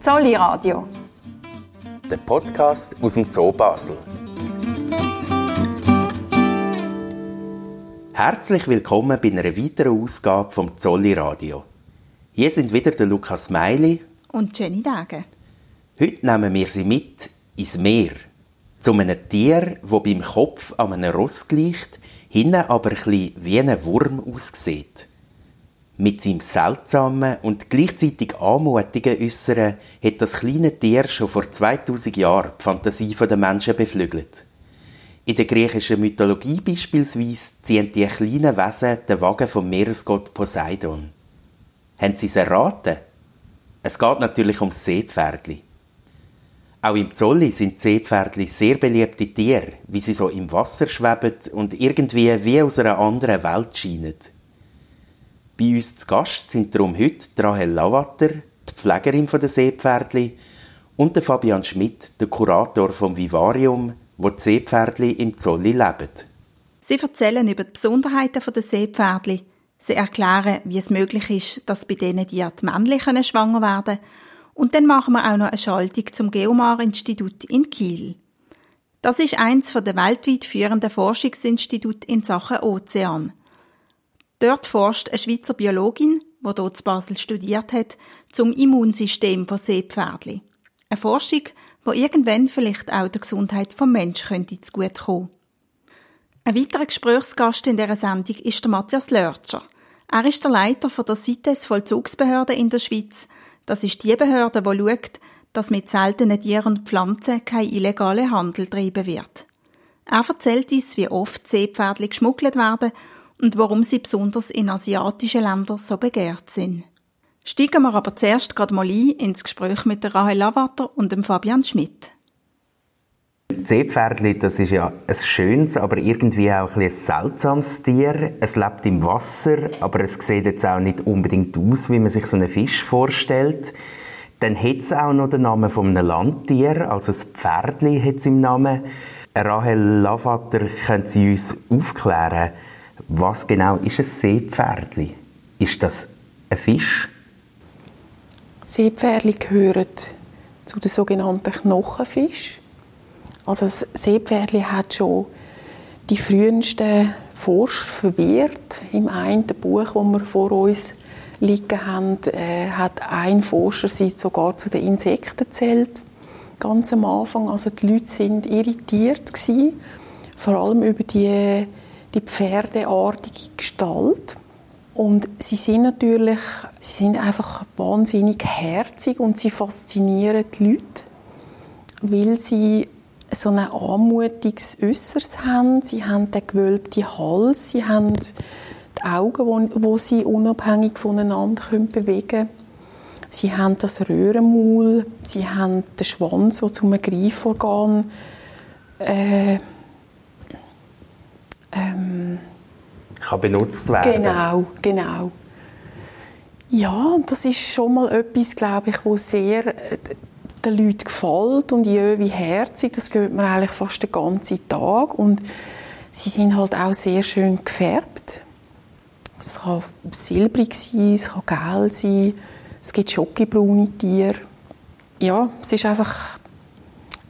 Zolli Radio. Der Podcast aus dem Zoo Basel. Herzlich willkommen bei einer weiteren Ausgabe vom Zolli Radio. Hier sind wieder der Lukas Meili und Jenny Dage. Heute nehmen wir sie mit ins Meer. Zu einem Tier, das beim Kopf an einem Ross gleicht, hinten aber ein bisschen wie ein Wurm aussieht. Mit seinem seltsamen und gleichzeitig anmutigen Äußeren hat das kleine Tier schon vor 2000 Jahren die Fantasie der Menschen beflügelt. In der griechischen Mythologie beispielsweise ziehen die kleinen Wesen den Wagen vom Meeresgott Poseidon. Haben Sie es erraten? Es geht natürlich ums Seepferdli. Auch im Zolli sind Seepferdli sehr beliebte Tiere, wie sie so im Wasser schweben und irgendwie wie aus einer anderen Welt scheinen. Bei uns zu Gast sind darum heute Rahel Lavater, die Pflegerin der Seepferdli, und Fabian Schmidt, der Kurator vom Vivarium, wo die Seepferdli im Zolli leben. Sie erzählen über die Besonderheiten der Seepferdli. Sie erklären, wie es möglich ist, dass bei denen die, die männlichen schwanger werden und dann machen wir auch noch eine Schaltung zum Geomar-Institut in Kiel. Das ist eins der weltweit führenden Forschungsinstitute in Sachen Ozean. Dort forscht eine Schweizer Biologin, die dort zu Basel studiert hat, zum Immunsystem von Seepferdli. Eine Forschung, die irgendwann vielleicht auch der Gesundheit vom Menschen könnte kommen. Ein weiterer Gesprächsgast in dieser Sendung ist der Matthias Lörtscher. Er ist der Leiter der CITES Vollzugsbehörde in der Schweiz. Das ist die Behörde, die schaut, dass mit seltenen Tieren und Pflanzen kein illegaler Handel getrieben wird. Er erzählt uns, wie oft Seepferdli geschmuggelt werden und warum sie besonders in asiatischen Ländern so begehrt sind. Steigen wir aber zuerst gerade mal ein ins Gespräch mit der Rahel Lavater und dem Fabian Schmidt. Seepferdli, das ist ja ein schönes, aber irgendwie auch ein, ein seltsames Tier. Es lebt im Wasser, aber es sieht jetzt auch nicht unbedingt aus, wie man sich so einen Fisch vorstellt. Dann hat es auch noch den Namen von einem Landtier, also das Pferdli hat es im Namen. Rahel Lavater, können Sie uns aufklären, was genau ist ein Seepferdli? Ist das ein Fisch? Seepferdli gehören zu den sogenannten Knochenfisch. Also das Seepferdli hat schon die frühesten Forscher verwehrt. Im einen Buch, das wir vor uns liegen haben, äh, hat ein Forscher sie sogar zu den Insekten zählt. Ganz am Anfang. Also die Leute sind irritiert gewesen, vor allem über die die pferdeartige Gestalt. Und sie sind natürlich, sie sind einfach wahnsinnig herzig und sie faszinieren die Leute, weil sie so ein anmutiges Äußeres haben. Sie haben den gewölbten Hals, sie haben die Augen, wo, wo sie unabhängig voneinander können bewegen können. Sie haben das Röhrenmaul, sie haben den Schwanz, der zum Greiforgan äh, ähm, kann benutzt werden. Genau, genau. Ja, das ist schon mal etwas, glaube ich, wo sehr äh, den Leuten gefällt und je wie herzig, das gehört man eigentlich fast den ganzen Tag und sie sind halt auch sehr schön gefärbt. Es kann silbrig sein, es kann gelb sein, es gibt schokibraune Tiere. Ja, es ist einfach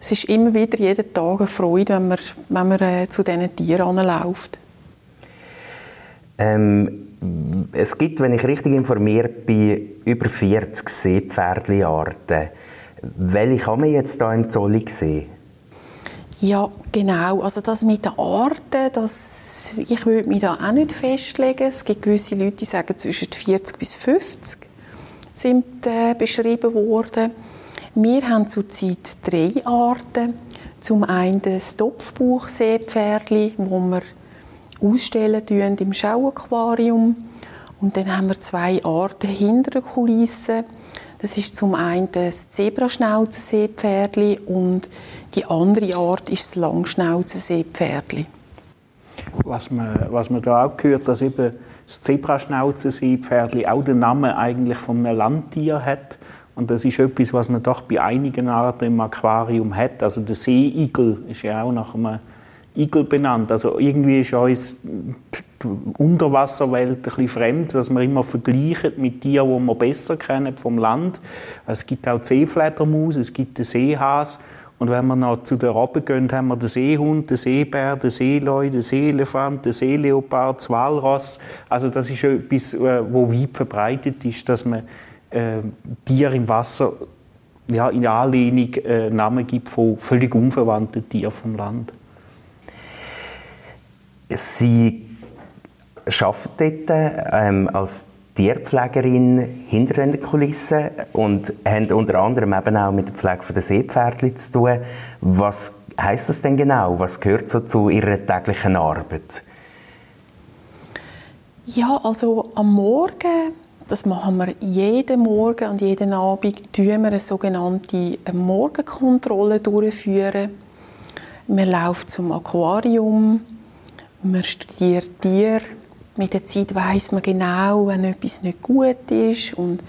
es ist immer wieder jeden Tag eine Freude, wenn man, wenn man äh, zu diesen Tieren anläuft. Ähm, es gibt, wenn ich richtig informiert bin, über 40 Seepferdli-Arten. Welche kann man jetzt hier im Zolli sehen? Ja, genau. Also das mit den Arten, das, ich würde mich da auch nicht festlegen. Es gibt gewisse Leute, die sagen, zwischen 40 bis 50 sind äh, beschrieben worden. Wir haben zurzeit drei Arten. Zum einen das Topfbuchseepferdli, wo wir ausstellen im Schauaquarium. Und dann haben wir zwei Arten hinter der Kulisse. Das ist zum einen das Zebraschnauzenseepferdli und die andere Art ist das Langschnauzenseepferdli. Was man, was man da auch gehört, dass eben das Zebraschnauzenseepferdli auch den Namen eigentlich von einem Landtier hat und das ist etwas, was man doch bei einigen Arten im Aquarium hat. Also der Seeigel ist ja auch nach einem Igel benannt. Also irgendwie ist uns die Unterwasserwelt ein bisschen fremd, dass wir immer vergleichen mit Tieren, die wir besser kennen vom Land. Es gibt auch die Seefledermaus, es gibt den Seehas und wenn wir noch zu den Robben gehen, haben wir den Seehund, den Seebär, den Seeleu, den Seeelefant, den Seeleopard, das Walross. Also das ist etwas, äh, wo weit verbreitet ist, dass man äh, Tiere im Wasser ja, in Anlehnung äh, Namen gibt von völlig unverwandten Tieren vom Land. Sie arbeitet dort ähm, als Tierpflegerin hinter den Kulissen und haben unter anderem eben auch mit der Pflege der Seepferdchen zu tun. Was heißt das denn genau? Was gehört so zu Ihrer täglichen Arbeit? Ja, also am Morgen, das machen wir jeden Morgen und jeden Abend, tun wir eine sogenannte Morgenkontrolle durchführen. Wir laufen zum Aquarium, man studiert Tiere. Mit der Zeit weiß man genau, wenn etwas nicht gut ist. Und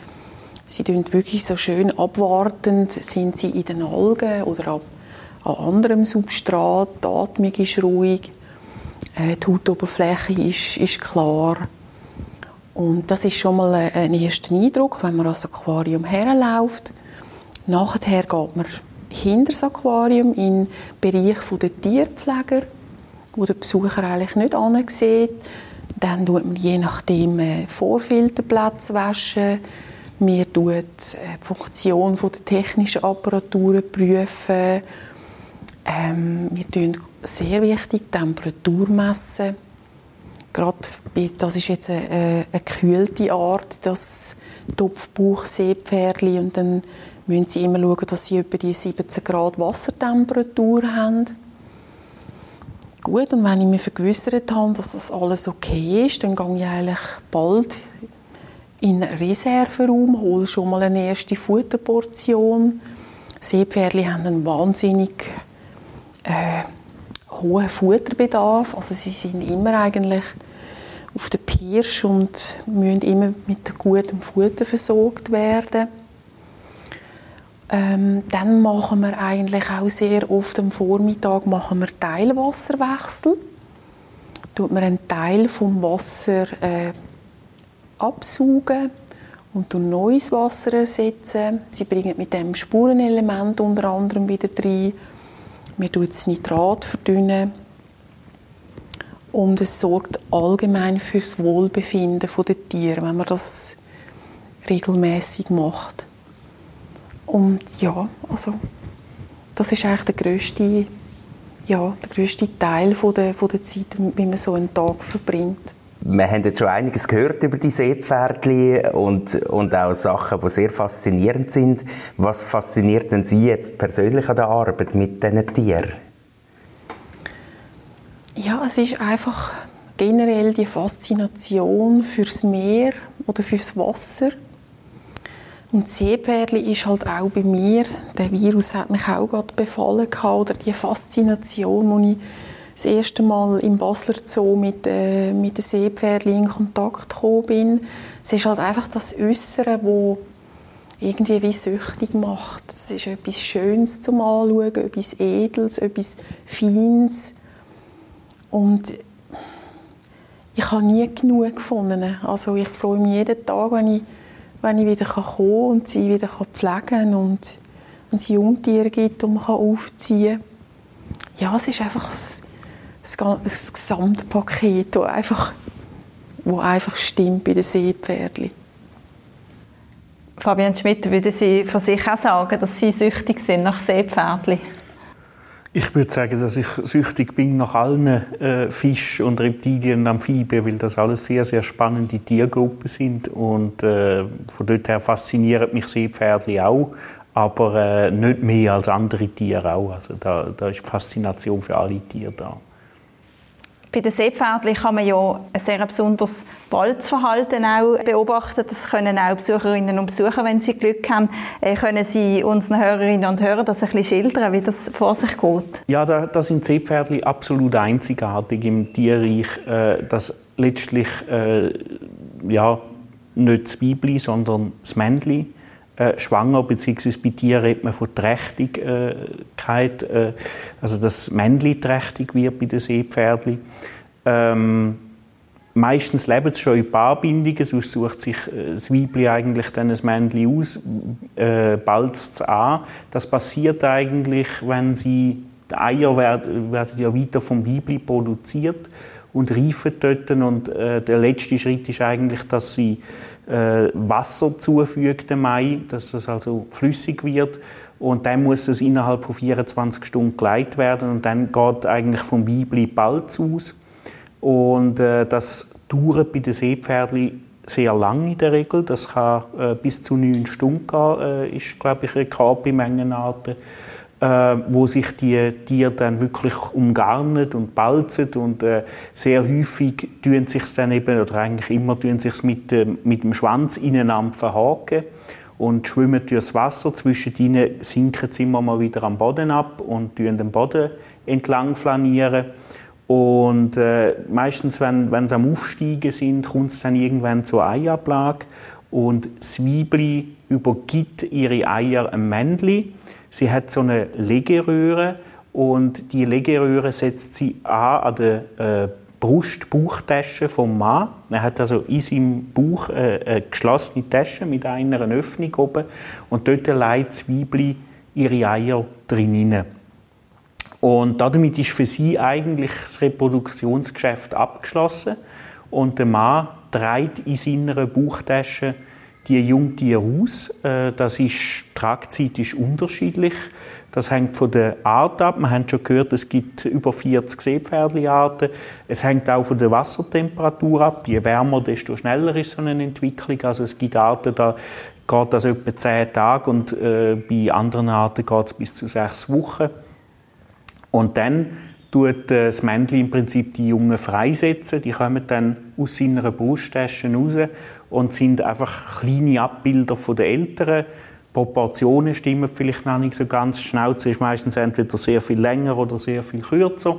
sie tun wirklich so schön abwartend, sind sie in den Algen oder an, an anderem Substrat, die Atmung ist ruhig, äh, die Hautoberfläche ist, ist klar. Und das ist schon mal ein erster Eindruck, wenn man ans Aquarium herläuft. Nachher geht man hinter das Aquarium in den Bereich der Tierpfleger, wo der Besucher eigentlich nicht ansieht. Dann tut man je nachdem äh, Vorfilterplätze waschen. Wir tun äh, die Funktion der technischen Apparaturen prüfen. Ähm, wir tun sehr wichtig die Temperatur messen. Gerade das ist jetzt eine, eine, eine gekühlte Art, das Topfbauch-Seepferdli. Und dann müssen sie immer schauen, dass sie etwa die 17 Grad Wassertemperatur haben. Gut, und wenn ich mich vergewissert habe, dass das alles okay ist, dann gehe ich eigentlich bald in einen Reserveraum, hole schon mal eine erste Futterportion. Seepferdchen haben einen wahnsinnig äh, hohen Futterbedarf. Also sie sind immer eigentlich auf der Pirsch und müssen immer mit gutem Futter versorgt werden. Ähm, dann machen wir eigentlich auch sehr oft am Vormittag machen wir Teilwasserwechsel. Tut man einen Teil vom Wasser äh, absaugen und durch neues Wasser ersetzen. Sie bringen mit dem Spurenelement unter anderem wieder rein. Wir tun das Nitrat verdünnen. Und es sorgt allgemein für das Wohlbefinden der Tiere, wenn man das regelmäßig macht. Und ja, also das ist eigentlich der größte, ja, der größte Teil von der, von der Zeit, wie man so einen Tag verbringt. Wir haben jetzt schon einiges gehört über die Seepferdchen und, und auch Sachen, die sehr faszinierend sind. Was fasziniert denn Sie jetzt persönlich an der Arbeit mit diesen Tieren? Ja, es ist einfach generell die Faszination fürs Meer oder fürs Wasser und Seepferdli ist halt auch bei mir, der Virus hat mich auch gerade befallen oder die Faszination, als ich das erste Mal im Basler Zoo mit, äh, mit den Seepferdli in Kontakt gekommen bin. Es ist halt einfach das Äußere, wo irgendwie wie süchtig macht. Es ist etwas Schönes zum Anschauen, etwas Edles, etwas Feines. Und ich habe nie genug gefunden. Also ich freue mich jeden Tag, wenn ich wenn ich wieder kommen kann und sie wieder pflegen kann und es Jungtiere gibt, die man aufziehen kann. Ja, es ist einfach ein Gesamtpaket, das einfach, wo einfach stimmt bei den Seepferdchen. Fabian Schmidt, würden Sie von sich auch sagen, dass Sie süchtig sind nach Seepferdchen? Ich würde sagen, dass ich süchtig bin nach allen äh, Fisch- und Reptilien und Amphibien, weil das alles sehr, sehr spannende Tiergruppen sind. Und äh, von dort her fasziniert mich Seepferdli auch, aber äh, nicht mehr als andere Tiere auch. Also da, da ist Faszination für alle Tiere da. Bei den Seepferdchen kann man ja ein sehr besonderes Balzverhalten auch beobachten. Das können auch Besucherinnen und Besucher, wenn sie Glück haben, äh, können sie unseren Hörerinnen und Hörern das ein bisschen schildern, wie das vor sich geht. Ja, da, da sind Seepferdchen absolut einzigartig im Tierreich, äh, dass letztlich äh, ja, nicht das Weibli, sondern das Männli äh, schwanger, beziehungsweise bei Tieren redet man von Trächtigkeit, äh, also dass Männchen trächtig wird bei den Seepferdchen. Ähm, meistens leben sie schon in Paarbindungen, sonst sucht sich äh, das Weibchen eigentlich dann ein Männchen aus, äh, balzt es an. Das passiert eigentlich, wenn sie, die Eier werden, werden ja weiter vom Weibchen produziert und reifen dort. Und äh, der letzte Schritt ist eigentlich, dass sie äh, Wasser zufügt dem Ei, dass es also flüssig wird. Und dann muss es innerhalb von 24 Stunden geleitet werden und dann geht eigentlich vom Weibli Balz aus. Und äh, das dauert bei den Seepferdchen sehr lang in der Regel. Das kann äh, bis zu neun Stunden gehen, äh, ist, glaube ich, Rekord bei Mengenarten äh, wo sich die Tiere dann wirklich umgarnen und balzen und äh, sehr häufig tun sich dann eben, oder eigentlich immer tun sich mit, äh, mit dem Schwanz ineinander verhaken und schwimmen durchs Wasser. Zwischen ihnen sinken sie immer mal wieder am Boden ab und tun den Boden entlang flanieren. Und äh, meistens, wenn, wenn sie am Aufsteigen sind, kommt es dann irgendwann zur Eiablage und das Weibli übergibt ihre Eier einem Männchen Sie hat so eine Legeröhre und die Legeröhre setzt sie an an der äh, Brust, Bauchtasche vom Mann. Er hat also in seinem Bauch äh, eine geschlossene Tasche mit einer Öffnung oben und dort legt das Weibli ihre Eier drin. Und damit ist für sie eigentlich das Reproduktionsgeschäft abgeschlossen und der Mann trägt in seiner Bauchtasche die Jungtiere aus. Äh, das ist, die Tragzeit ist unterschiedlich. Das hängt von der Art ab. Wir haben schon gehört, es gibt über 40 Seepferdchenarten. Es hängt auch von der Wassertemperatur ab. Je wärmer, desto schneller ist so eine Entwicklung. Also es gibt Arten, da geht das etwa 10 Tage und äh, bei anderen Arten geht es bis zu 6 Wochen. Und dann tut äh, das Männchen im Prinzip die Jungen freisetzen. Die kommen dann aus seiner Brusttasche raus und sind einfach kleine Abbilder von den Eltern. Proportionen stimmen vielleicht noch nicht so ganz. Die Schnauze ist meistens entweder sehr viel länger oder sehr viel kürzer.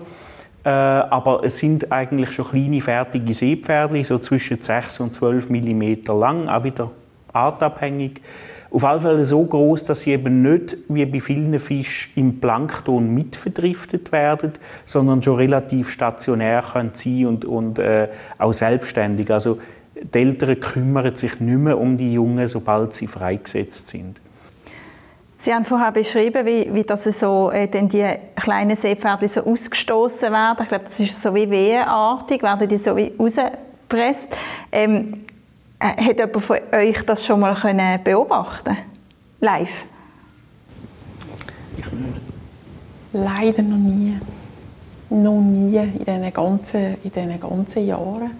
Äh, aber es sind eigentlich schon kleine, fertige Seepferdchen, so zwischen 6 und 12 mm lang, auch wieder artabhängig. Auf alle Fälle so groß, dass sie eben nicht wie bei vielen Fischen im Plankton mitverdriftet werden, sondern schon relativ stationär können sein und, und äh, auch selbstständig. Also die Eltern kümmern sich nicht mehr um die Jungen, sobald sie freigesetzt sind. Sie haben vorher beschrieben, wie, wie das so, äh, denn die kleinen Seepferdchen so ausgestoßen werden. Ich glaube, das ist so wie wehenartig, werden die so wie rausgepresst. Ähm, äh, hat jemand von euch das schon mal können beobachten Live? Leider noch nie. Noch nie in diesen ganzen, in diesen ganzen Jahren.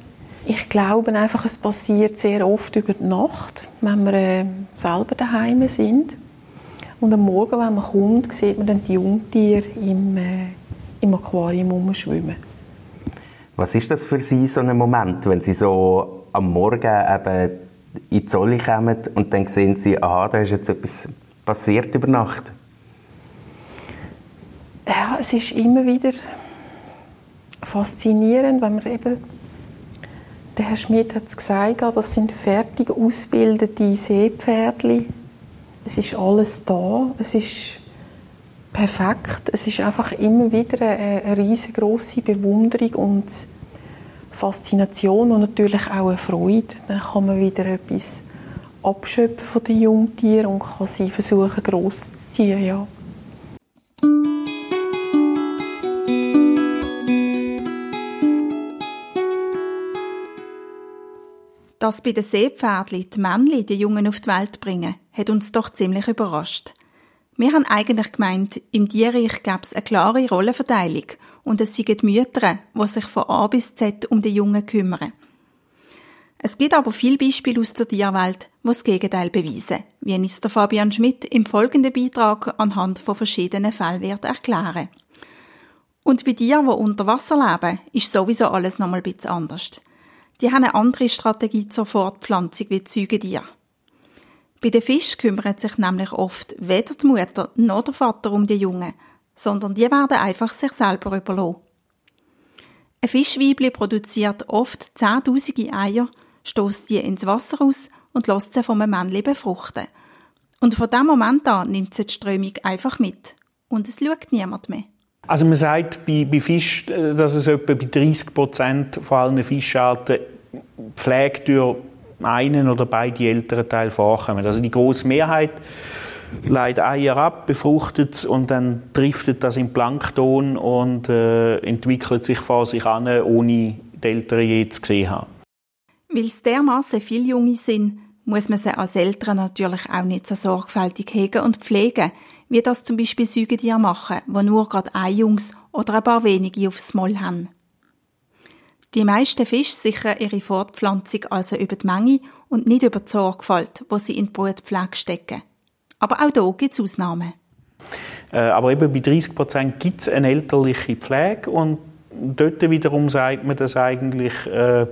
Ich glaube einfach, es passiert sehr oft über die Nacht, wenn wir äh, selber daheim sind. Und am Morgen, wenn man kommt, sieht man dann die Jungtiere im, äh, im Aquarium rumschwimmen. Was ist das für Sie, so ein Moment, wenn Sie so am Morgen eben in die Zolle kommen und dann sehen Sie, aha, da ist jetzt etwas passiert über Nacht? Ja, es ist immer wieder faszinierend, wenn man eben der Herr Schmidt hat es gesagt, das sind fertig ausgebildete Seepferdchen. Es ist alles da, es ist perfekt. Es ist einfach immer wieder eine, eine riesengroße Bewunderung und Faszination und natürlich auch eine Freude. Dann kann man wieder etwas abschöpfen von den Jungtieren und kann sie versuchen groß zu ziehen. Ja. Dass bei den Seepferdli die Männchen die Jungen auf die Welt bringen, hat uns doch ziemlich überrascht. Wir haben eigentlich gemeint, im Tierreich gäbe es eine klare Rollenverteilung und es seien die Mütter, die sich von A bis Z um die Jungen kümmern. Es gibt aber viele Beispiele aus der Tierwelt, die das Gegenteil beweisen, wie uns der Fabian Schmidt im folgenden Beitrag anhand von verschiedenen Fällen wird erklären. Und bei Tieren, die unter Wasser leben, ist sowieso alles nochmal ein bisschen anders die haben eine andere Strategie zur Fortpflanzung wie Säugetiere. Bei den Fischen kümmert sich nämlich oft weder die Mutter noch der Vater um die Jungen, sondern die werden einfach sich selber überlassen. Ein Fischweibli produziert oft zehntausende Eier, stößt die ins Wasser aus und lässt sie vom Männchen befruchten. Und von dem Moment an nimmt sie die Strömung einfach mit. Und es schaut niemand mehr. Also man sagt bei, bei Fisch, äh, dass es etwa bei 30 Prozent von allen Fischarten Pflege durch einen oder beide Elternteile vorkommen. Also die große Mehrheit leitet Eier ab, befruchtet es und dann driftet das in Plankton und äh, entwickelt sich vor sich an, ohne die Eltern je zu gesehen haben. Weil es dermaßen viele Junge sind, muss man sie als Eltern natürlich auch nicht so sorgfältig hegen und pflegen, wie das zum Beispiel Säugetiere machen, wo nur gerade ein Jungs oder ein paar wenige aufs Moll haben. Die meisten Fische sichern ihre Fortpflanzung also über die Menge und nicht über die Sorgfalt, wo sie in die Brutpflege stecken. Aber auch hier gibt es Ausnahmen. Äh, aber eben bei 30 Prozent gibt es eine elterliche Pflege und dort wiederum sagt man, dass eigentlich äh,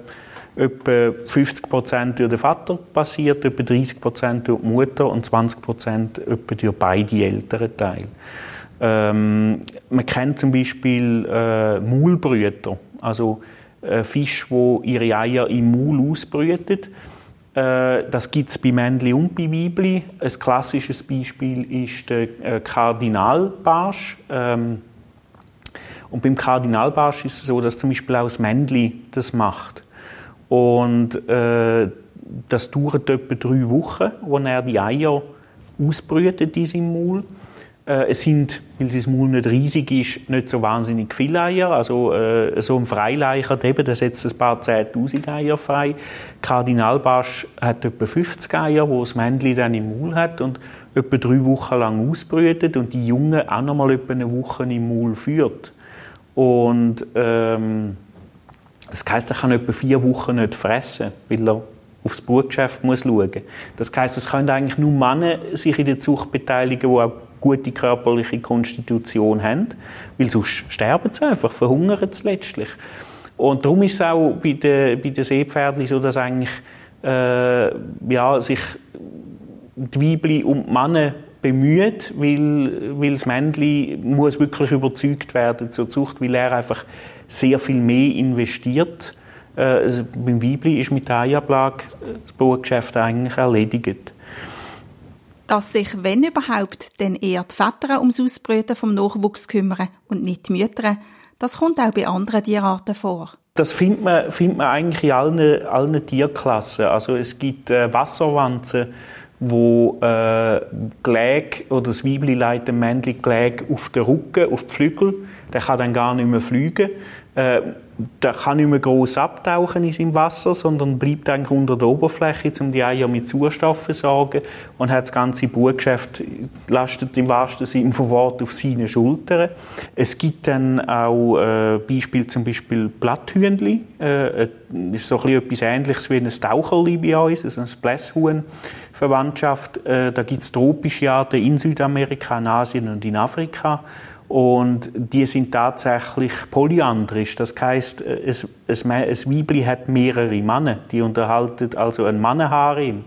etwa 50 Prozent durch den Vater passiert, etwa 30 Prozent durch die Mutter und 20 Prozent durch beide älteren Teile. Ähm, man kennt zum Beispiel äh, Maulbrüter, also äh, Fische, die ihre Eier im Maul ausbrüten. Äh, das gibt es bei Männchen und bei Weibli. Ein klassisches Beispiel ist der äh, Kardinalbarsch. Ähm, und beim Kardinalbarsch ist es so, dass zum Beispiel auch das Männchen das macht. Und äh, das dauert etwa drei Wochen, wo er die Eier ausbrütet in seinem Maul. Äh, es sind, weil sein Maul nicht riesig ist, nicht so wahnsinnig viele Eier. Also äh, so ein Freileicher, der setzt ein paar 10'000 Eier frei. Kardinalbarsch hat etwa 50 Eier, wo das Männchen dann im Maul hat und etwa drei Wochen lang ausbrütet und die Jungen auch noch mal etwa eine Woche im Maul führt. Und ähm, das heisst, er kann etwa vier Wochen nicht fressen, weil er aufs Brutgeschäft muss schauen. Das heisst, es können eigentlich nur Männer sich in der Zucht beteiligen, die auch gute körperliche Konstitution haben, weil sonst sterben sie einfach, verhungern sie letztlich. Und darum ist es auch bei den, bei den Seepferdchen so, dass eigentlich äh, ja, sich die Weibli und die Männer bemüht, weil, weil das Männchen muss wirklich überzeugt werden zur Zucht, weil er einfach sehr viel mehr investiert. Äh, also beim Weibli ist mit der Eiablage das Brutgeschäft eigentlich erledigt dass sich, wenn überhaupt, dann eher die Väter ums Ausbrüten vom Nachwuchs kümmern und nicht die Mütter, das kommt auch bei anderen Tierarten vor. Das findet man, findet man eigentlich in allen, allen Tierklassen. Also es gibt äh, Wasserwanzen, wo äh, Gläg oder das Weibli leitet dem Männchen Gläg auf den Rücken, auf die Flügel. Der kann dann gar nicht mehr fliegen. Äh, der kann nicht mehr groß abtauchen in seinem Wasser, sondern bleibt eigentlich unter der Oberfläche, um die Eier mit Zustoffen zu sorgen und hat das ganze Buchgeschäft lastet im wahrsten Sinne von Wort auf seine Schultern. Es gibt dann auch äh, Beispiele, zum Beispiel Blatthühnli. Äh, ist so ein etwas Ähnliches wie ein Taucherli bei uns, also ein Blässhuhn. Verwandtschaft. Äh, da gibt es tropische Arten in Südamerika, in Asien und in Afrika. Und die sind tatsächlich polyandrisch. Das heißt, es, es, Weibli hat mehrere Männer. Die unterhalten also ein Mannenharem.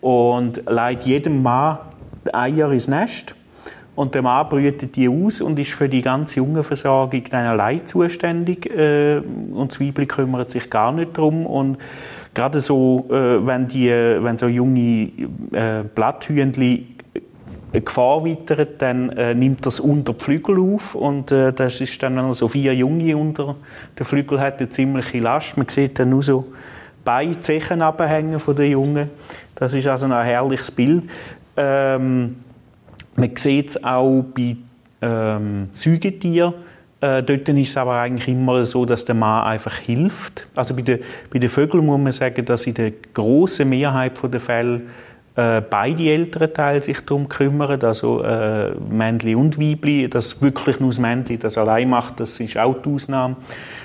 Und leitet jedem Mann Eier ins Nest. Und der Mann brütet die aus und ist für die ganze Jungenversorgung dann allein zuständig. Äh, und das Weibli kümmert sich gar nicht darum. Und gerade so, äh, wenn, die, wenn so junge äh, Blatthühnchen Gefahr weitert, dann äh, nimmt das unter die Flügel auf und äh, das ist dann, wenn er so vier Junge unter den Flügel hat, eine ziemliche Last. Man sieht dann nur so Beine, Zechen abhängen von den Jungen. Das ist also ein herrliches Bild. Ähm, man sieht es auch bei ähm, Säugetieren. Äh, dort ist es aber eigentlich immer so, dass der Mann einfach hilft. Also bei den, bei den Vögeln muss man sagen, dass in der großen Mehrheit der Fälle äh, beide Elternteile sich darum kümmern, also äh, Männli und Weibli, dass wirklich nur das Männli das allein macht, das ist auch die Ausnahme.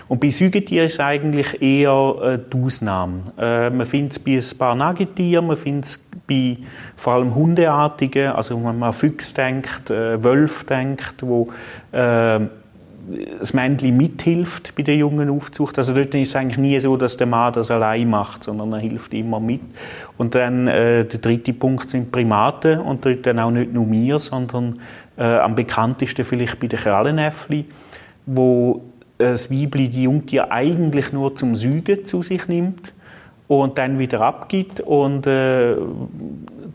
Und bei Säugetieren ist es eigentlich eher äh, die Ausnahme. Äh, man findet es bei ein paar Nagetieren, man findet es bei vor allem Hundeartigen, also wenn man an Füchse denkt, äh, Wölfe denkt, wo äh, das Männchen mithilft bei der jungen Aufzucht. Also dort ist es eigentlich nie so, dass der Mann das allein macht, sondern er hilft immer mit. Und dann äh, der dritte Punkt sind Primaten und dort dann auch nicht nur wir, sondern äh, am bekanntesten vielleicht bei den Krallenäffli, wo äh, das Weibli die Jungtier eigentlich nur zum Säugen zu sich nimmt und dann wieder abgibt und äh,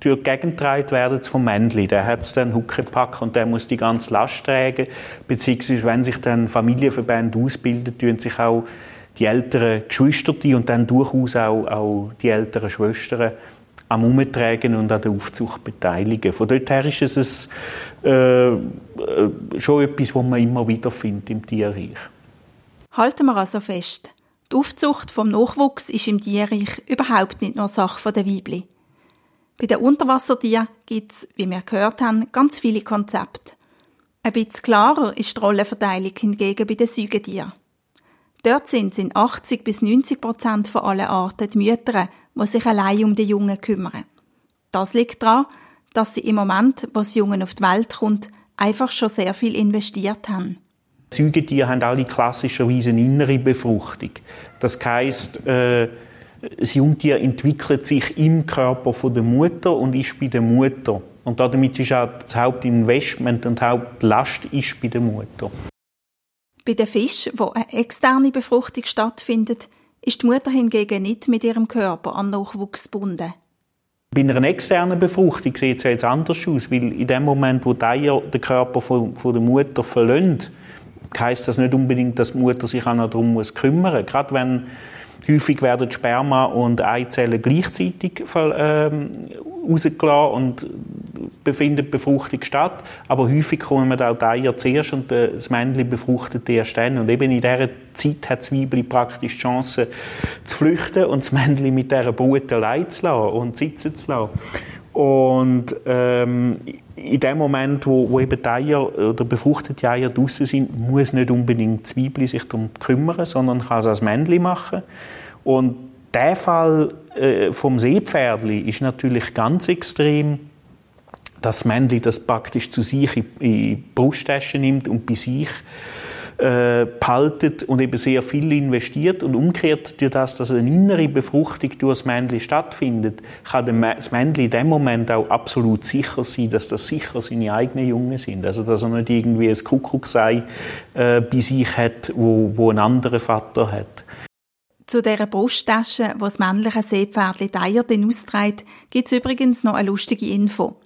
durch die Gegend werden vom Männchen. Der hat es dann Huckepack und der muss die ganze Last tragen. Beziehungsweise, wenn sich dann Familienverbände ausbilden, tun sich auch die älteren Geschwister und dann durchaus auch, auch die älteren Schwestern am Umtragen und an der Aufzucht beteiligen. Von dort her ist es äh, äh, schon etwas, was man immer wieder findet im Tierreich. Halten wir also fest, die Aufzucht vom Nachwuchs ist im Tierreich überhaupt nicht nur Sache der Weibli. Bei den Unterwassertieren gibt es, wie wir gehört haben, ganz viele Konzepte. Ein bisschen klarer ist die Rollenverteilung hingegen bei den Säugetieren. Dort sind in 80 bis 90 Prozent von allen Arten die Mütter, die sich allein um die Jungen kümmern. Das liegt daran, dass sie im Moment, wo das Jungen auf die Welt kommt, einfach schon sehr viel investiert haben. Säugetiere haben alle klassischerweise eine innere Befruchtung. Das heisst, äh, das Jungtier entwickelt sich im Körper von der Mutter und ist bei der Mutter. Und damit ist auch das Hauptinvestment und die Hauptlast ist bei der Mutter. Bei den Fischen, wo eine externe Befruchtung stattfindet, ist die Mutter hingegen nicht mit ihrem Körper an Nachwuchs gebunden. Bei einer externen Befruchtung sieht es jetzt anders aus, weil in dem Moment, wo die Eier den Körper von, von der Mutter verlassen, heisst das nicht unbedingt, dass die Mutter sich auch noch darum muss kümmern muss. Gerade wenn häufig werden Sperma und Eizellen gleichzeitig ähm, rausgelassen und befindet Befruchtung statt. Aber häufig kommen auch die Eier zuerst und das Männchen befruchtet erst dann. Und eben in dieser Zeit hat das Weibchen praktisch die Chance zu flüchten und das Männchen mit dieser Brut allein zu lassen und sitzen zu lassen. Und ähm, in dem Moment, wo, wo eben die Eier oder befruchtete Eier draußen sind, muss nicht unbedingt Weibchen sich darum kümmern, sondern kann es als Männchen machen. Und der Fall äh, vom Seepferdli ist natürlich ganz extrem, dass das Männchen das praktisch zu sich in, in die Brusttasche nimmt und bei sich äh, behaltet und eben sehr viel investiert und umgekehrt durch das, dass eine innere Befruchtung durch das Männchen stattfindet, kann das Männchen in dem Moment auch absolut sicher sein, dass das sicher seine eigenen Jungen sind. Also dass er nicht irgendwie ein Kuckucksei äh, bei sich hat, wo, wo ein anderer Vater hat. Zu dieser Brusttasche, wo das männliche Seepferdchen die Eier dann austrägt, gibt es übrigens noch eine lustige Info.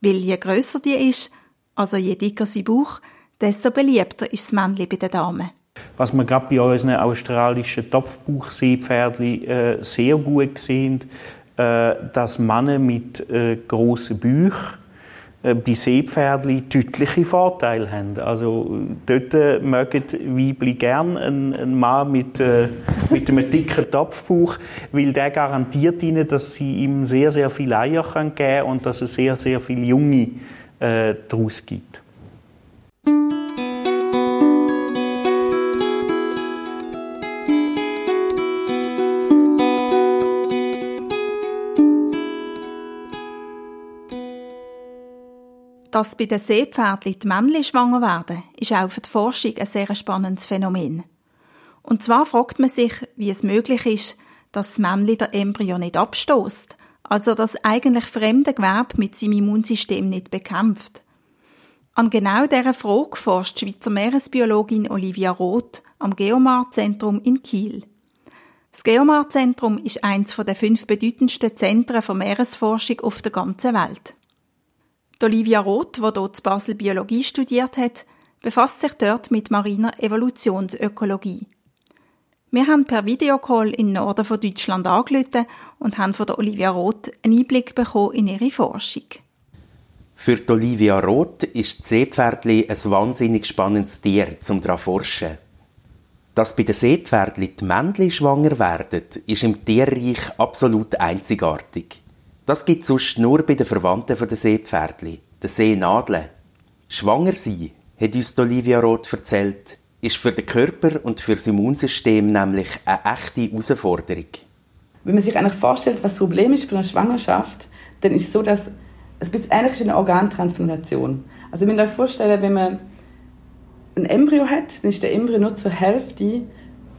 Weil je grösser die ist, also je dicker sie Bauch, desto beliebter ist das Männchen bei den Damen. Was wir gerade bei unseren australischen Topfbauchseepferdchen äh, sehr gut sehen, äh, dass Männer mit äh, grossen Bauch äh, bei Seepferdchen deutliche Vorteile haben. Also dort äh, mögen Weibli gern einen, einen Mann mit, äh, mit einem dicken Topfbauch, weil der garantiert ihnen, dass sie ihm sehr, sehr viele Eier geben können und dass es sehr, sehr viele Junge äh, daraus gibt. Dass bei den Seepferdchen die Männchen schwanger werden, ist auch für die Forschung ein sehr spannendes Phänomen. Und zwar fragt man sich, wie es möglich ist, dass das Männchen der Embryo nicht abstoßt, also das eigentlich fremde Gewebe mit seinem Immunsystem nicht bekämpft. An genau dieser Frage forscht Schweizer Meeresbiologin Olivia Roth am Geomar-Zentrum in Kiel. Das Geomar-Zentrum ist eines der fünf bedeutendsten Zentren für Meeresforschung auf der ganzen Welt. Olivia Roth, die dort in Basel Biologie studiert hat, befasst sich dort mit mariner Evolutionsökologie. Wir haben per Videocall im Norden von Deutschland angerufen und haben von Olivia Roth einen Einblick bekommen in ihre Forschung. Für Olivia Roth ist Seepferdli ein wahnsinnig spannendes Tier, zum daran forschen. Dass bei den Seepferdli die Männchen schwanger werden, ist im Tierreich absolut einzigartig. Das gibt sonst nur bei den Verwandten der Seepferdli, den Seenadeln. Schwanger sein, hat uns Olivia Roth erzählt, ist für den Körper und für das Immunsystem nämlich eine echte Herausforderung. Wenn man sich eigentlich vorstellt, was das Problem ist bei einer Schwangerschaft, dann ist es so, dass es eigentlich ist eine Organtransplantation. Also wenn ihr euch vorstellen, wenn man ein Embryo hat, dann ist der Embryo nur zur Hälfte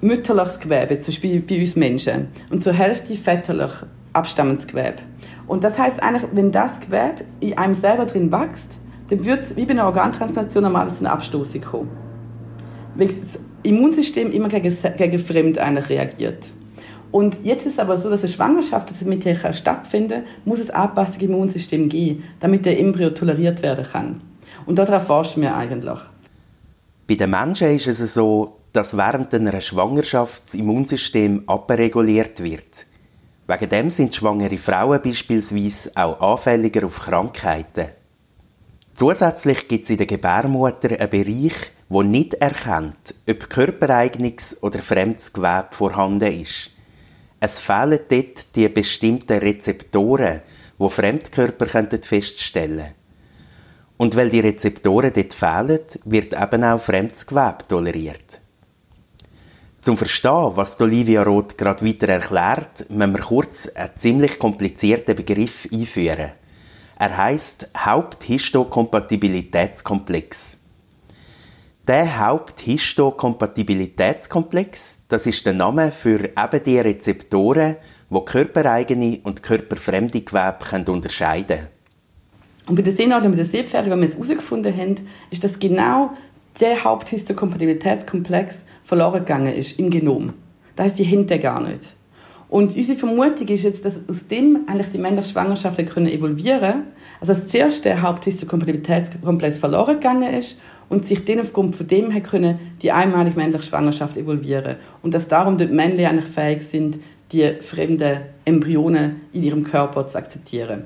mütterliches Gewebe, zum Beispiel bei uns Menschen, und zur Hälfte väterlich abstammendes Gewebe. Und das heißt eigentlich, wenn das Gewebe in einem selber drin wächst, dann wird es wie bei einer Organtransplantation normal zu einer Abstoßung kommen. Weil das Immunsystem immer gegen, gegen Fremd eigentlich reagiert. Und jetzt ist es aber so, dass eine Schwangerschaft, dass mit der stattfinden muss es Anpassungen im Immunsystem geben, damit der Embryo toleriert werden kann. Und darauf forschen wir eigentlich. Bei den Menschen ist es so, dass während einer Schwangerschaft das Immunsystem abreguliert wird. Wegen dem sind schwangere Frauen beispielsweise auch anfälliger auf Krankheiten. Zusätzlich gibt es in der Gebärmutter einen Bereich, wo nicht erkennt, ob körpereigenes oder fremdes Gewebe vorhanden ist. Es fehlen dort die bestimmten Rezeptoren, wo Fremdkörper feststellen können. Und weil die Rezeptoren dort fehlen, wird eben auch fremdes Gewebe toleriert. Zum Verstehen, was Olivia Roth gerade weiter erklärt, müssen wir kurz einen ziemlich komplizierten Begriff einführen. Er heißt Haupthistokompatibilitätskomplex. Der Haupthistokompatibilitätskomplex, das ist der Name für eben die Rezeptoren, die körpereigene und körperfremde Gewebe unterscheiden können. Und bei der Seenadel und bei der Seepferde, wenn wir es herausgefunden haben, ist, dass genau der Haupthistokompatibilitätskomplex verloren gegangen ist im Genom. Das heißt, die hinten gar nicht. Und unsere Vermutung ist jetzt, dass aus dem eigentlich die männliche Schwangerschaft können evolvieren Also dass zuerst der Haupthistokompatibilitätskomplex verloren gegangen ist und sich dann aufgrund von dem können die einmalige männliche Schwangerschaft evolvieren. Und dass darum dort Männchen eigentlich fähig sind, die fremden Embryonen in ihrem Körper zu akzeptieren.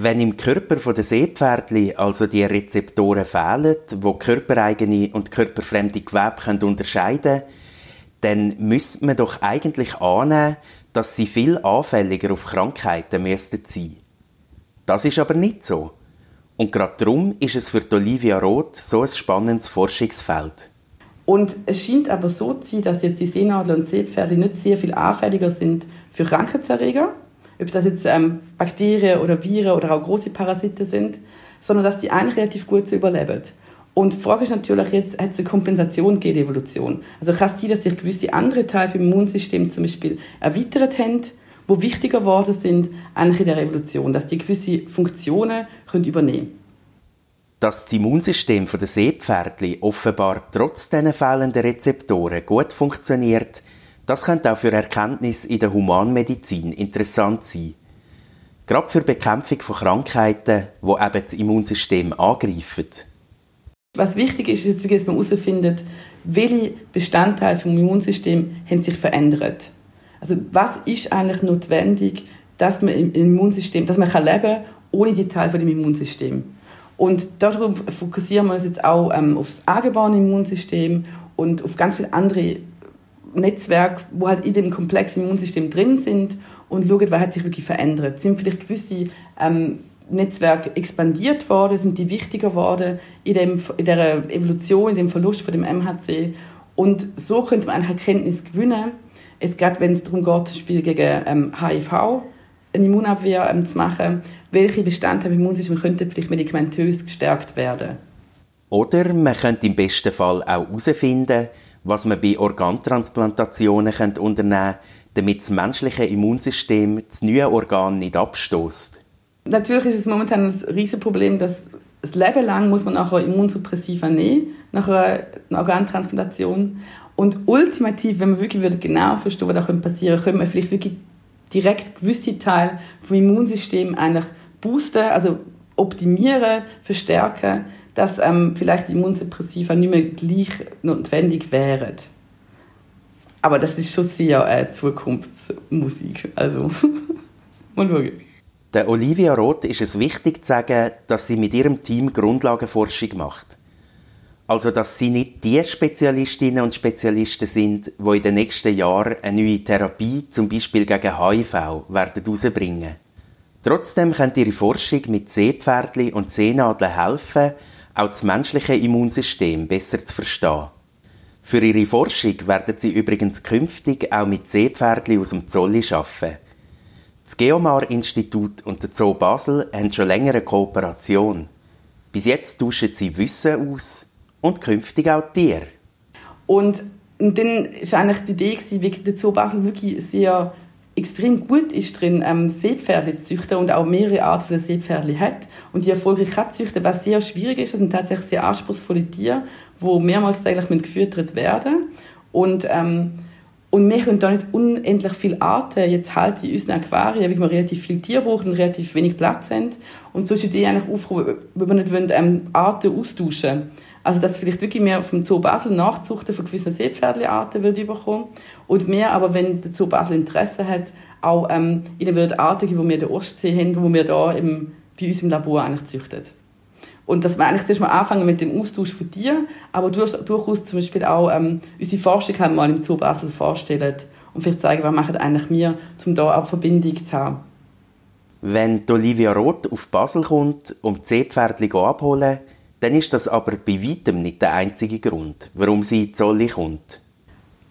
Wenn im Körper der Seepferdli also die Rezeptoren fehlen, wo körpereigene und körperfremde Gewebe unterscheiden können, dann müsste man doch eigentlich annehmen, dass sie viel anfälliger auf Krankheiten müssten sein. Das ist aber nicht so. Und gerade darum ist es für Olivia Roth so ein spannendes Forschungsfeld. Und es scheint aber so zu sein, dass jetzt die Seenadel und Seepferde nicht sehr viel anfälliger sind für Krankheitserreger ob das jetzt ähm, Bakterien oder Viren oder auch große Parasiten sind, sondern dass die eigentlich relativ gut überleben. Und die Frage ist natürlich jetzt, hat es eine Kompensation gegen die Evolution? Also kann es sein, dass sich gewisse andere Teile im Immunsystem zum Beispiel erweitert haben, wo wichtiger geworden sind eigentlich in der Evolution, dass die gewisse Funktionen können übernehmen Dass das Immunsystem der Seepferdli offenbar trotz diesen fehlenden Rezeptoren gut funktioniert, das könnte auch für Erkenntnisse in der Humanmedizin interessant sein. Gerade für die Bekämpfung von Krankheiten, die eben das Immunsystem angreifen. Was wichtig ist, ist, dass man herausfindet, welche Bestandteile vom Immunsystem haben sich verändert. Also was ist eigentlich notwendig, dass man im Immunsystem, dass man leben kann ohne die Teile von dem Immunsystem. Und darum fokussieren wir uns jetzt auch ähm, auf das angeborene Immunsystem und auf ganz viele andere Netzwerk, wo halt in dem komplexen Immunsystem drin sind und schauen, was hat sich wirklich verändert. Sind vielleicht gewisse ähm, Netzwerke expandiert worden, sind die wichtiger worden in, dem, in der Evolution, in dem Verlust von dem MHC. Und so könnte man eine Erkenntnis gewinnen, jetzt gerade wenn es darum geht, zum Beispiel gegen ähm, HIV eine Immunabwehr ähm, zu machen, welche Bestandteile im Immunsystem könnten vielleicht medikamentös gestärkt werden. Oder man könnte im besten Fall auch herausfinden, was man bei Organtransplantationen unternehmen könnte, damit das menschliche Immunsystem das neue Organ nicht abstößt. Natürlich ist es momentan ein Riesenproblem, dass das Leben lang muss man nachher Immunsuppressiva nehmen, nach einer Organtransplantation. Und ultimativ, wenn man wirklich genau verstehen was da passieren könnte, könnte man vielleicht wirklich direkt gewisse Teile vom Immunsystem eigentlich boosten, also optimieren, verstärken, dass ähm, vielleicht Immunsuppressiva nicht mehr gleich notwendig wären. Aber das ist schon sehr äh, Zukunftsmusik. Also, mal schauen. Der Olivia Roth ist es wichtig zu sagen, dass sie mit ihrem Team Grundlagenforschung macht. Also, dass sie nicht die Spezialistinnen und Spezialisten sind, die in den nächsten Jahren eine neue Therapie, zum Beispiel gegen HIV, werden herausbringen. Trotzdem kann ihre Forschung mit Seepferdli und Seenadeln helfen, auch das menschliche Immunsystem besser zu verstehen. Für ihre Forschung werden sie übrigens künftig auch mit Seepferdli aus dem Zolli arbeiten. Das Geomar-Institut und der Zoo Basel haben schon länger eine Kooperation. Bis jetzt tauschen sie Wissen aus und künftig auch Tiere. Und dann war eigentlich die Idee, wie der Zoo Basel wirklich sehr extrem gut ist drin, ähm, Seepferdchen zu züchten und auch mehrere Arten von Seepferdchen hat. Und die erfolgreich kann züchten, was sehr schwierig ist. Das sind tatsächlich sehr anspruchsvolle Tiere, die mehrmals täglich gefüttert werden. Und ähm, Und wir können da nicht unendlich viele Arten jetzt halten in unseren Aquarien, weil wir relativ viel Tier brauchen und relativ wenig Platz haben. Und so ist die Idee eigentlich aufgerufen, wenn wir nicht wollen, ähm, Arten austauschen also dass vielleicht wirklich mehr vom Zoo Basel Nachzuchten von gewissen Seepferdchenarten würde überkommen und mehr, aber wenn der Zoo Basel Interesse hat, auch ähm, ihnen würde Arten geben, die wir in der Ostsee haben, die wir da im, bei uns im Labor eigentlich züchten. Und dass wir eigentlich zuerst mal anfangen mit dem Austausch von dir, aber durchaus zum Beispiel auch ähm, unsere Forschung haben mal im Zoo Basel vorstellen und vielleicht zeigen, was machen eigentlich wir, um da auch Verbindung zu haben. Wenn Olivia Roth auf Basel kommt, um die Seepferdchen abholen, dann ist das aber bei weitem nicht der einzige Grund, warum sie in Zolli kommt.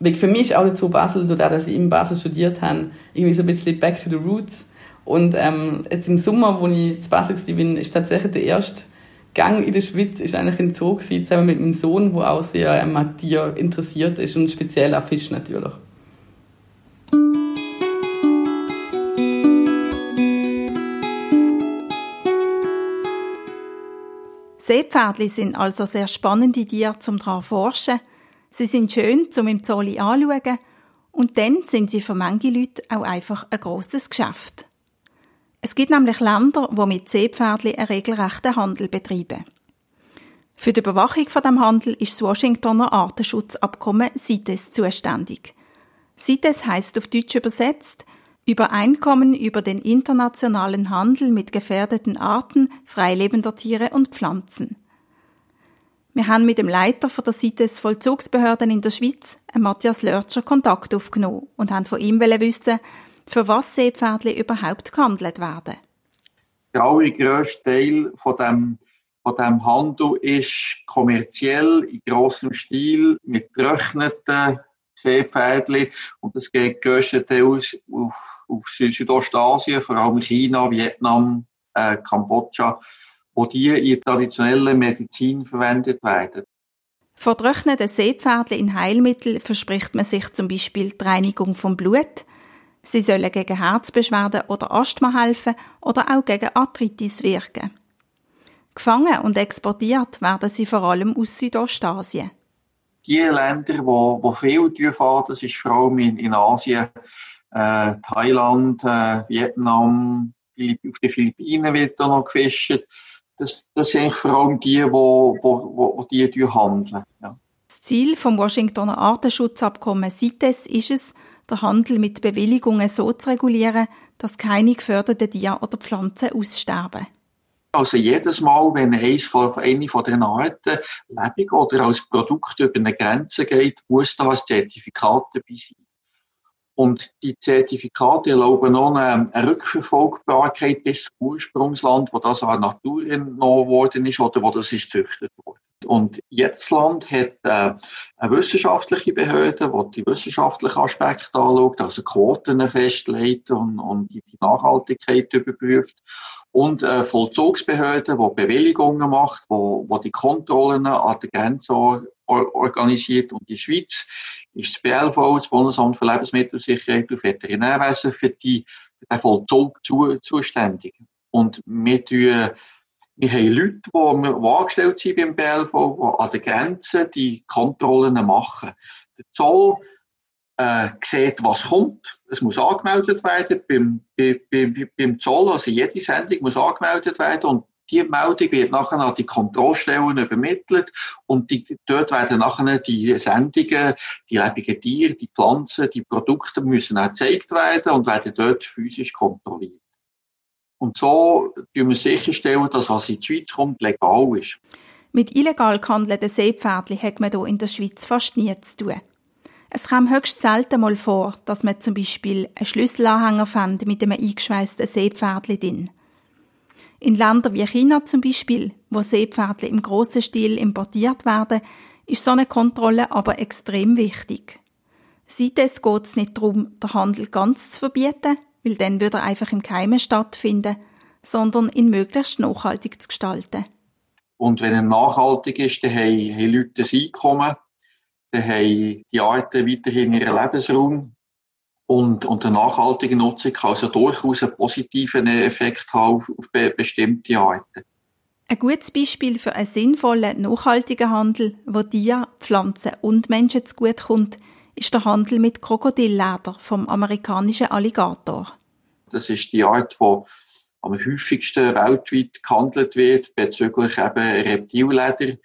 Für mich ist auch dazu Basel, dadurch, dass ich in Basel studiert habe, irgendwie so ein bisschen back to the roots. Und ähm, jetzt im Sommer, wo ich zu Basel war, ist tatsächlich der erste Gang in der Schweiz ist eigentlich ein Zoo gewesen, zusammen mit meinem Sohn, der auch sehr ähm, an Tier interessiert ist und speziell an Fisch natürlich. Seepferdli sind also sehr spannende Tiere zum daran forschen. Sie sind schön zum im Zolli anschauen und dann sind sie für manche Leute auch einfach ein grosses Geschäft. Es gibt nämlich Länder, wo mit Seepferdli einen regelrechten Handel betreiben. Für die Überwachung von dem Handel ist das Washingtoner Artenschutzabkommen CITES zuständig. CITES heißt auf Deutsch übersetzt Übereinkommen über den internationalen Handel mit gefährdeten Arten freilebender Tiere und Pflanzen. Wir haben mit dem Leiter von der CITES Vollzugsbehörden in der Schweiz, Matthias Lörtscher, Kontakt aufgenommen und haben von ihm wissen, für was Seepferdli überhaupt gehandelt werden. Der allergrösste Teil von dem, von dem Handel ist kommerziell in grossem Stil mit getrockneten Seepferdli. Und das geht größtenteils auf, auf Südostasien, vor allem China, Vietnam, äh, Kambodscha, wo die in traditioneller Medizin verwendet werden. Von trockneten Seepferdli in Heilmittel verspricht man sich zum Beispiel die Reinigung vom Blut. Sie sollen gegen Herzbeschwerden oder Asthma helfen oder auch gegen Arthritis wirken. Gefangen und exportiert werden sie vor allem aus Südostasien die Länder, wo, wo viel fahren, das ist vor allem in, in Asien, äh, Thailand, äh, Vietnam, auf den Philippinen wird da noch gefischt. Das, das sind vor allem die, wo, wo, wo die handeln. Ja. Das Ziel vom Washingtoner Artenschutzabkommen CITES ist es, den Handel mit Bewilligungen so zu regulieren, dass keine geförderten Tiere oder Pflanzen aussterben. Also jedes Mal, wenn eins von, eine von den Arten lebendig oder als Produkt über eine Grenze geht, muss da ein Zertifikat dabei sein. Und die Zertifikate erlauben auch eine, eine Rückverfolgbarkeit bis zum Ursprungsland, wo das an Natur entnommen worden ist oder wo das ist gezüchtet worden. Und jedes Land hat äh, eine wissenschaftliche Behörde, die die wissenschaftlichen Aspekte anschaut, also Quoten festlegt und, und die Nachhaltigkeit überprüft und eine Vollzugsbehörde, die Bewilligungen macht, wo, wo die Kontrollen an der Grenze organisiert. Und die Schweiz ist das BLV, das Bundesamt für Lebensmittelsicherheit und Veterinärwesen, für, die, für den Vollzug zu, zuständig. Und wir tun wir haben Leute, die, angestellt sind beim BLV, die an der Grenze die Kontrollen machen. Der Zoll äh, sieht, was kommt. Es muss angemeldet werden beim, beim, beim Zoll. Also jede Sendung muss angemeldet werden und die Meldung wird nachher an die Kontrollstellen übermittelt und die, dort werden nachher die Sendungen, die lebenden Tiere, die Pflanzen, die Produkte müssen auch gezeigt werden und werden dort physisch kontrolliert. Und so tun wir sicherstellen, dass was in die Schweiz kommt, legal ist. Mit illegal gehandelten Seepferdchen hat man hier in der Schweiz fast nie zu tun. Es kam höchst selten mal vor, dass man zum Beispiel einen Schlüsselanhänger fand mit einem eingeschweißten Seepferdchen drin. In Ländern wie China zum Beispiel, wo Seepferdchen im grossen Stil importiert werden, ist so eine Kontrolle aber extrem wichtig. Seitdem geht es nicht darum, den Handel ganz zu verbieten, weil dann würde er einfach im Keimen stattfinden, sondern ihn möglichst nachhaltig zu gestalten. Und wenn er nachhaltig ist, dann haben, haben Leute ein Einkommen, dann haben die Arten weiterhin ihren Lebensraum und, und eine nachhaltige Nutzung kann also durchaus einen positiven Effekt haben auf, auf bestimmte Arten. Ein gutes Beispiel für einen sinnvollen, nachhaltigen Handel, wo Tier, Pflanzen und Menschen zugutekommt, ist der Handel mit Krokodilleder vom amerikanischen Alligator. Das ist die Art, die am häufigsten weltweit gehandelt wird bezüglich eben Reptilleder.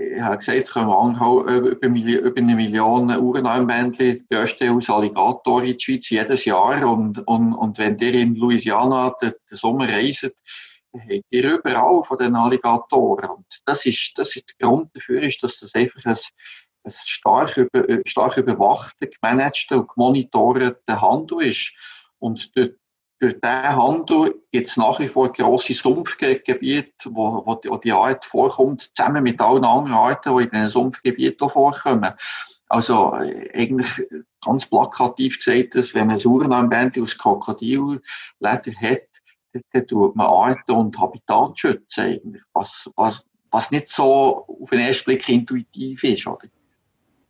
Ich habe gesagt, kommen über, über eine Million Uhrenarmbändchen, größte aus Alligator in die Schweiz jedes Jahr. Und, und, und wenn ihr in Louisiana den, den Sommer reist, habt ihr überall von den Alligatoren. Und das ist, das ist der Grund dafür, ist, dass das einfach ein, ein stark, über, stark überwachter, gemanagter und gemonitorter Handel ist. Und dort für diesen Handel gibt es nach wie vor grosse Sumpfgebiete, wo, wo, die, wo die Art vorkommt, zusammen mit allen anderen Arten, die in diesen Sumpfgebieten vorkommen. Also äh, eigentlich ganz plakativ gesagt, dass wenn man ein Uhrenarmbändchen aus Krokodilleder hat, dann tut man Arten und Habitat schützen, eigentlich, was, was, was nicht so auf den ersten Blick intuitiv ist. Oder?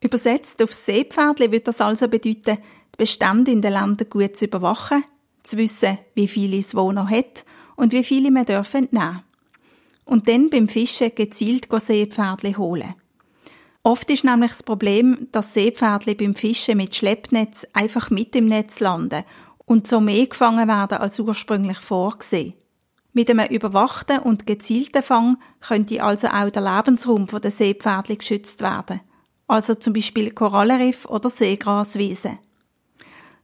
Übersetzt aufs Seepferdli würde das also bedeuten, die Bestände in den Ländern gut zu überwachen – zu wissen, wie viele es wo noch hat und wie viele man dürfen entnehmen. Und dann beim Fischen gezielt Seepferdli holen. Oft ist nämlich das Problem, dass Seepferdli beim Fischen mit Schleppnetz einfach mit im Netz landen und so mehr gefangen werden als ursprünglich vorgesehen. Mit einem überwachten und gezielten Fang könnte also auch der Lebensraum der Seepferdli geschützt werden. Also zum Beispiel Korallenriff oder Seegraswiesen.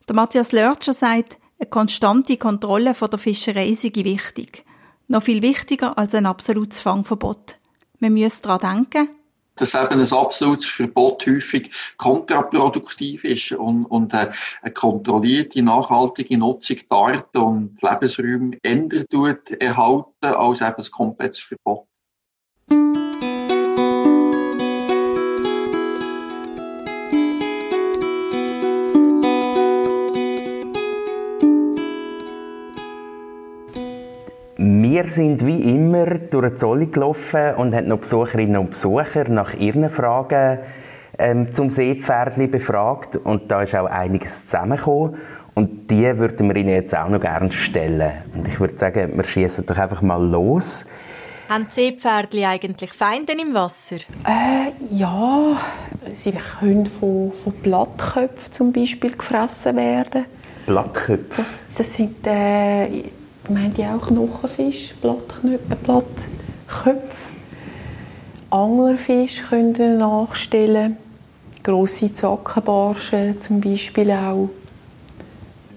Der Matthias Lörtscher sagt, eine konstante Kontrolle von der Fischerei sei wichtig. Noch viel wichtiger als ein absolutes Fangverbot. Man muss daran denken, dass eben ein absolutes Verbot häufig kontraproduktiv ist und, und eine, eine kontrollierte, nachhaltige Nutzung der Arten und Lebensräume ändert erhalten als eben ein komplettes Verbot. Wir sind wie immer durch die Zolle gelaufen und haben noch Besucherinnen und Besucher nach ihren Fragen ähm, zum Seepferdli befragt. Und da ist auch einiges zusammengekommen. Und die würden wir Ihnen jetzt auch noch gerne stellen. Und ich würde sagen, wir schießen doch einfach mal los. Haben die Seepferdli eigentlich Feinde im Wasser? Äh, ja, sie können von, von Blattköpfen zum Beispiel gefressen werden. Blattköpfe? Das, das sind äh, meint ihr auch Knochenfisch, Blattknöpfe, Blattköpfe. Anglerfisch könnt ihr nachstellen. Grosse Zackenbarsche zum Beispiel auch.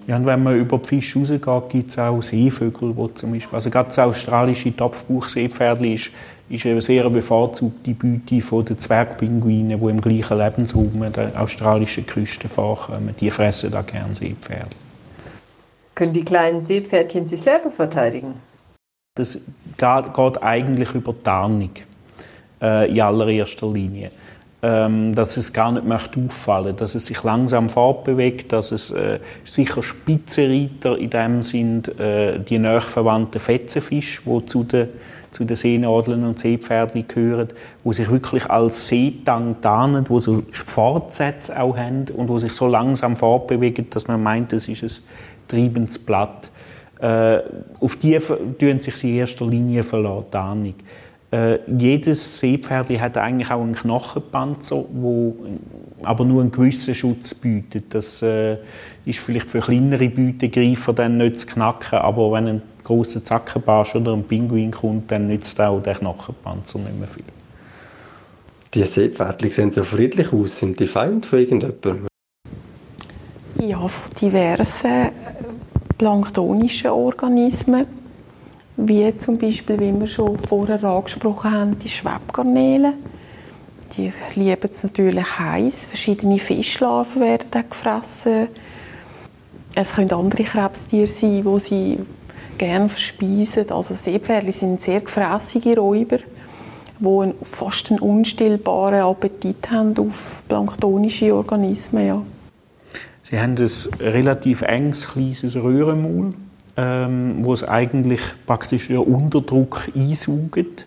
Ja, und wenn man über die Fische rausgeht, gibt es auch Seevögel, wo zum Beispiel, also gerade das australische Topfbuchseepferdli ist, ist eine sehr bevorzugte Beute von den Zwergpinguinen, die im gleichen Lebensraum der australischen Küste vorkommen. Die fressen da gerne Seepferdli. Können die kleinen Seepferdchen sich selber verteidigen? Das geht eigentlich über Tarnung äh, in allererster Linie. Ähm, dass es gar nicht möchte auffallen, dass es sich langsam fortbewegt, dass es äh, sicher Spitzenreiter in dem sind äh, die näher verwandten Fetzenfische, die zu den zu den Seenadeln und Seepferdchen gehören, wo sich wirklich als Seetang tarnen, wo so Fortsätze auch haben und wo sich so langsam fortbewegen, dass man meint, das ist ein treibendes Blatt. Äh, auf die tun sich in erster Linie verlassen, äh, jedes Seepferd hat eigentlich auch einen Knochenpanzer, wo aber nur einen gewissen Schutz bietet. Das äh, ist vielleicht für kleinere Beutegreifer dann nicht zu knacken, aber wenn ein großer Zackenbarsch oder ein Pinguin kommt, dann nützt auch der Knochenpanzer nicht mehr viel. Die Seepferdchen sehen so friedlich aus. Sind die Feind von irgendjemandem? Ja, von diversen planktonischen Organismen, wie zum Beispiel, wie wir schon vorher angesprochen haben, die Schwebgarnelen. Die lieben es natürlich heiß. Verschiedene Fischlarven werden dann gefressen. Es können andere Krebstiere sein, die sie gerne verspeisen. Also Seepferdchen sind sehr gefräßige Räuber, die einen, fast einen unstillbaren Appetit haben auf planktonische Organismen. Ja. Sie haben ein relativ enges, kleines Röhrenmaul, ähm, wo es eigentlich praktisch den Unterdruck einsaugt.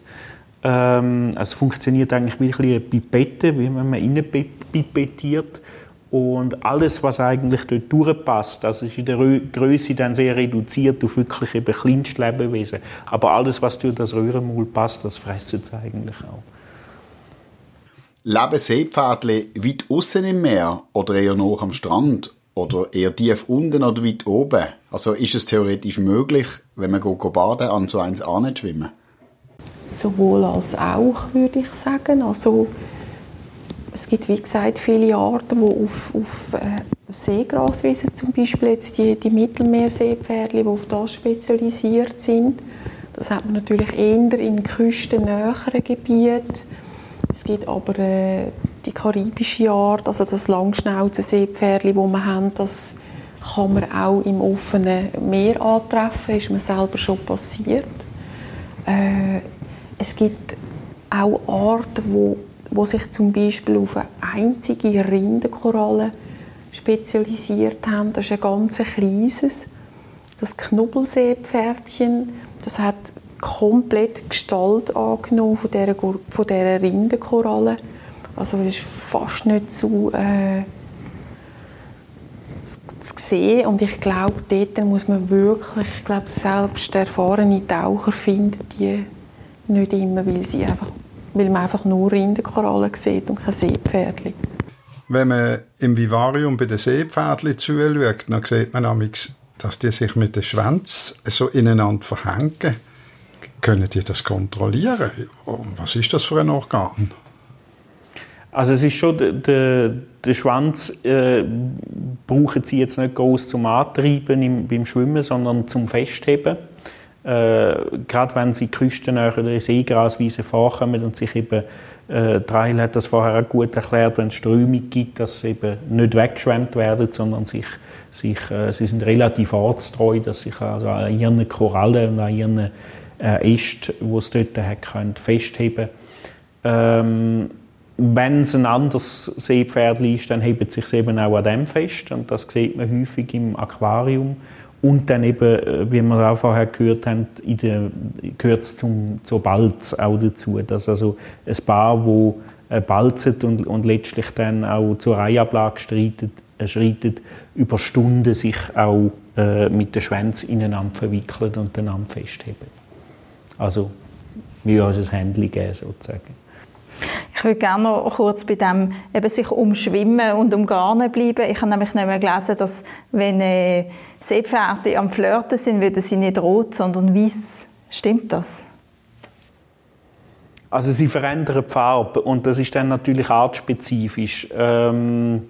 Ähm, es funktioniert eigentlich wie eine Pipette, wie wenn man rein pipettiert. Und alles, was eigentlich dort durchpasst, also ist in der Größe dann sehr reduziert auf wirklich eben Kleinstlebewesen. Aber alles, was durch das Röhrenmaul passt, das fressen sie eigentlich auch. Leben Seepferdli weit außen im Meer oder eher noch am Strand? Oder eher tief unten oder weit oben? Also ist es theoretisch möglich, wenn man geht baden, an so eins schwimmen? Sowohl als auch, würde ich sagen. Also, es gibt, wie gesagt, viele Arten, die auf, auf äh, Seegraswiesen zum Beispiel, jetzt die, die Mittelmeerseepferdchen, die auf das spezialisiert sind. Das hat man natürlich eher in küstennäheren Gebieten. Es gibt aber äh, die karibische Art, also das Langschnauzenseepferdchen, das wir haben, das kann man auch im offenen Meer antreffen, ist mir selber schon passiert. Äh, es gibt auch Arten, wo, wo sich zum Beispiel auf eine einzige Rindenkoralle spezialisiert haben. Das ist ein ganz kleines, das Knubbelseepferdchen. Das hat komplett Gestalt angenommen von dieser, von dieser Rindenkoralle. Also es ist fast nicht zu, äh, zu sehen und ich glaube, dort muss man wirklich, ich glaube, selbst erfahrene Taucher finden die nicht immer, weil, sie einfach, weil man einfach nur Rindenkorallen sieht und kein Seepferdchen. Wenn man im Vivarium bei den Seepferdchen zuschaut, dann sieht man nämlich, dass die sich mit den Schwänzen so ineinander verhängen. Können die das kontrollieren? Was ist das für ein Organ? Also es ist schon, der, der, Schwanz äh, brauchen sie jetzt nicht groß zum Antreiben im, beim Schwimmen, sondern zum Festheben. Äh, gerade wenn sie küstennäher oder Seegraswiese vorkommen und sich eben, äh, Trail hat das vorher auch gut erklärt, wenn es Strömung gibt, dass sie eben nicht weggeschwemmt werden, sondern sich, sich, äh, sie sind relativ ortstreu, dass sich also an ihren Korallen und an ihren äh, Ästen, die es dort hat, festheben ähm, wenn es ein anderes Seepferd ist, dann hebt es sich eben auch an dem fest. Und das sieht man häufig im Aquarium. Und dann eben, äh, wie wir auch vorher gehört haben, in der, gehört es zum, zur Balz auch dazu. Dass also ein Paar, wo äh, balzet und, und letztlich dann auch zur Eiablage schreitet, äh, schreitet über Stunden sich auch äh, mit den Schwänzen ineinander verwickelt und einander festheben. Also, wie uns ein Händchen geben, sozusagen. Ich würde gerne noch kurz bei dem eben sich umschwimmen und umgarnen bleiben. Ich habe nämlich nicht mehr gelesen, dass wenn äh, Seepferde am Flirten sind, würden sie nicht rot, sondern weiß. Stimmt das? Also sie verändern die Farbe und das ist dann natürlich artspezifisch. Ähm,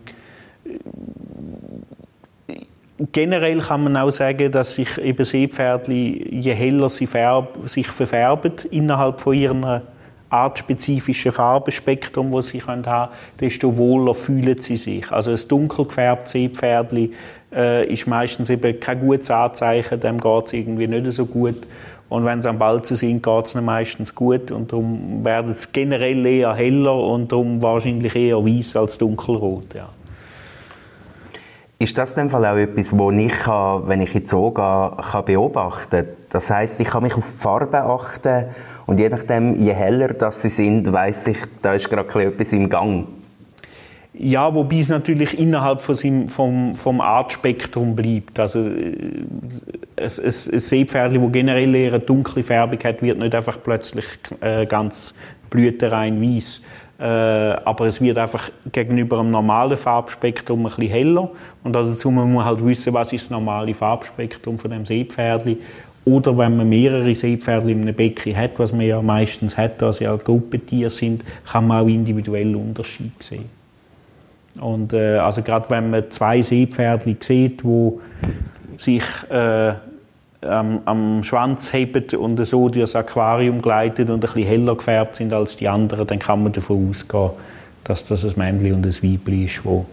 generell kann man auch sagen, dass sich eben Seepferdli, je heller sie färb, sich verfärben innerhalb von ihrer artspezifische Farbenspektrum, das sie haben können, desto wohler fühlen sie sich. Also ein dunkel gefärbtes Seepferdli äh, ist meistens eben kein gutes Anzeichen, dem geht es irgendwie nicht so gut. Und wenn sie am Balzen sind, geht es ihnen meistens gut und darum werden sie generell eher heller und darum wahrscheinlich eher weiß als dunkelrot. Ja. Ist das dem Fall auch etwas, wo ich, wenn ich den Zoo gehe, kann beobachten kann? Das heißt, ich kann mich auf die Farbe achten und je nachdem, je heller das sie sind, weiß ich, da ist gerade etwas im Gang. Ja, wobei es natürlich innerhalb von seinem, vom, vom Artspektrum bleibt. Also äh, ein Seepferdchen, das generell eher eine dunkle Färbung hat, wird nicht einfach plötzlich äh, ganz blütenrein weiß. Äh, aber es wird einfach gegenüber einem normalen Farbspektrum ein bisschen heller. Und dazu muss man halt wissen, was ist das normale Farbspektrum von dem Seepferdchen. Oder wenn man mehrere Seepferdchen in einem Becken hat, was man ja meistens hat, da sie auch Gruppentiere sind, kann man auch individuelle Unterschiede sehen. Und äh, also gerade wenn man zwei Seepferdchen sieht, wo sich äh, am, am, Schwanz heben und so durch das Aquarium gleitet und ein bisschen heller gefärbt sind als die anderen, dann kann man davon ausgehen, dass das ein Männchen und ein Weibchen ist, wo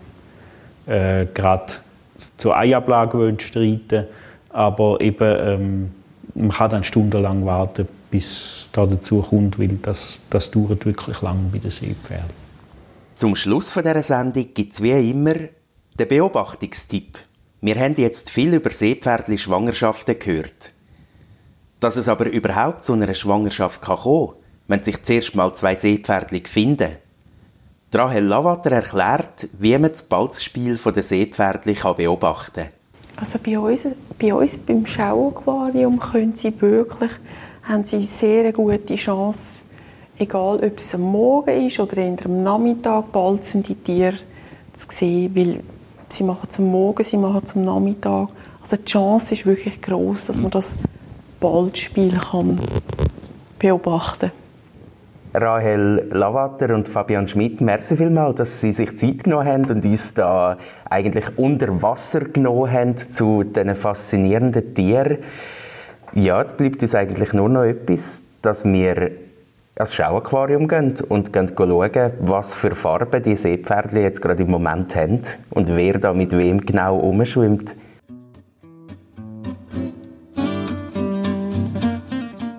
äh, gerade zur Eiablage streiten aber eben ähm, man kann dann stundenlang warten, bis da dazu kommt, weil das, das dauert wirklich lang bei den Seepferden. Zum Schluss von dieser Sendung gibt es wie immer den Beobachtungstipp. Wir haben jetzt viel über Seepferdli-Schwangerschaften gehört. Dass es aber überhaupt zu einer Schwangerschaft kann kommen wenn sich zuerst mal zwei Seepferdli finden. Rahel Lavater erklärt, wie man das Balzspiel der Seepferdli beobachten kann. Also bei uns, bei uns beim Schauaquarium können sie wirklich, haben sie sehr gute Chance, egal ob es am Morgen ist oder in am Nachmittag, die Tiere zu sehen, weil sie machen am Morgen, sie machen am Nachmittag. Also die Chance ist wirklich groß, dass man das Baldspiel kann beobachten kann. Rahel Lavater und Fabian Schmidt, merci vielmals, dass Sie sich Zeit genommen haben und uns da eigentlich unter Wasser genommen haben zu diesen faszinierenden Tieren. Ja, jetzt bleibt uns eigentlich nur noch etwas, dass wir ans Schauaquarium gehen und gehen schauen, was für Farben die Seepferdchen jetzt gerade im Moment haben und wer da mit wem genau umschwimmt.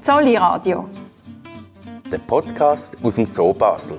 Zolli Radio. Der Podcast aus dem Zoo Basel.